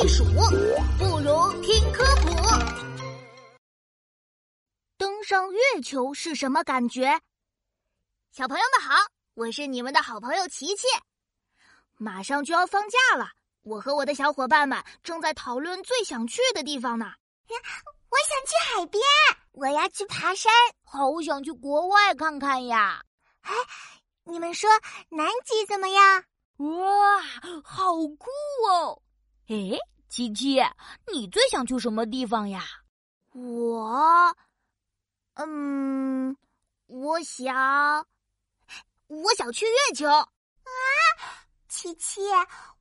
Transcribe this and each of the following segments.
避暑，不如听科普。登上月球是什么感觉？小朋友们好，我是你们的好朋友琪琪。马上就要放假了，我和我的小伙伴们正在讨论最想去的地方呢。我想去海边，我要去爬山，好想去国外看看呀！哎，你们说南极怎么样？哇，好酷哦！哎，琪琪，你最想去什么地方呀？我，嗯，我想，我想去月球。啊，琪琪，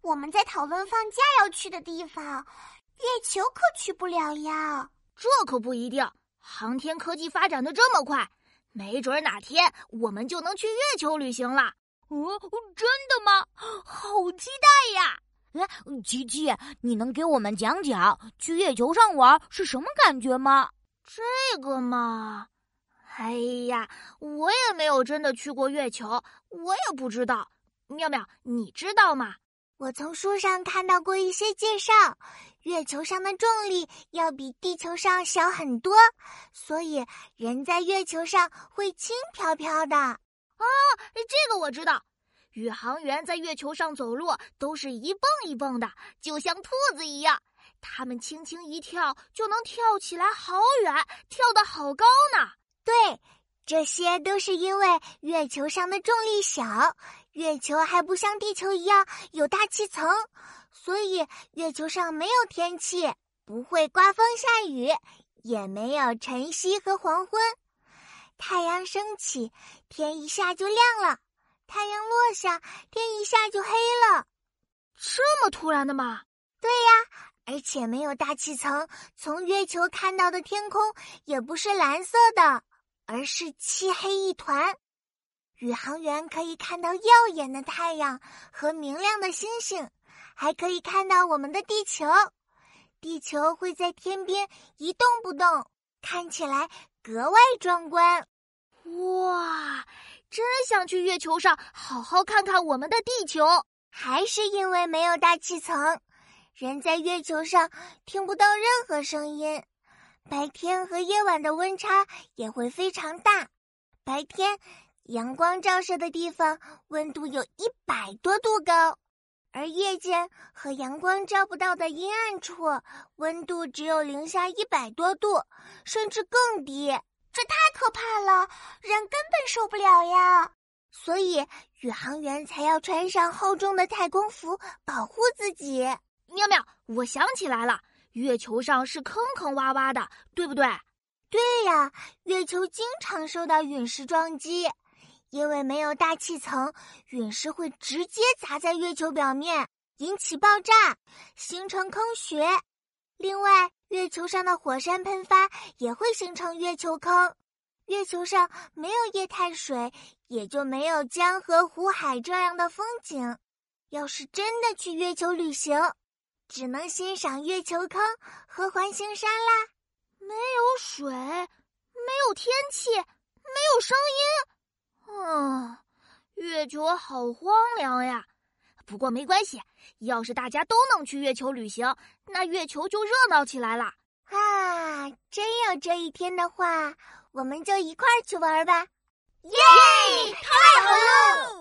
我们在讨论放假要去的地方，月球可去不了呀。这可不一定，航天科技发展的这么快，没准哪天我们就能去月球旅行了。哦，真的吗？好期待呀！哎，琪琪，你能给我们讲讲去月球上玩是什么感觉吗？这个嘛，哎呀，我也没有真的去过月球，我也不知道。妙妙，你知道吗？我从书上看到过一些介绍，月球上的重力要比地球上小很多，所以人在月球上会轻飘飘的。哦，这个我知道。宇航员在月球上走路都是一蹦一蹦的，就像兔子一样。他们轻轻一跳就能跳起来好远，跳得好高呢。对，这些都是因为月球上的重力小。月球还不像地球一样有大气层，所以月球上没有天气，不会刮风下雨，也没有晨曦和黄昏。太阳升起，天一下就亮了；太阳落下，天一下就黑了。这么突然的吗？对呀，而且没有大气层，从月球看到的天空也不是蓝色的，而是漆黑一团。宇航员可以看到耀眼的太阳和明亮的星星，还可以看到我们的地球。地球会在天边一动不动，看起来格外壮观。哇，真想去月球上好好看看我们的地球。还是因为没有大气层，人在月球上听不到任何声音，白天和夜晚的温差也会非常大。白天。阳光照射的地方温度有一百多度高，而夜间和阳光照不到的阴暗处温度只有零下一百多度，甚至更低。这太可怕了，人根本受不了呀！所以宇航员才要穿上厚重的太空服保护自己。妙妙，我想起来了，月球上是坑坑洼洼的，对不对？对呀，月球经常受到陨石撞击。因为没有大气层，陨石会直接砸在月球表面，引起爆炸，形成坑穴。另外，月球上的火山喷发也会形成月球坑。月球上没有液态水，也就没有江河湖海这样的风景。要是真的去月球旅行，只能欣赏月球坑和环形山啦。没有水，没有天气，没有声音。嗯，月球好荒凉呀。不过没关系，要是大家都能去月球旅行，那月球就热闹起来了。啊，真有这一天的话，我们就一块儿去玩吧。耶，太好了！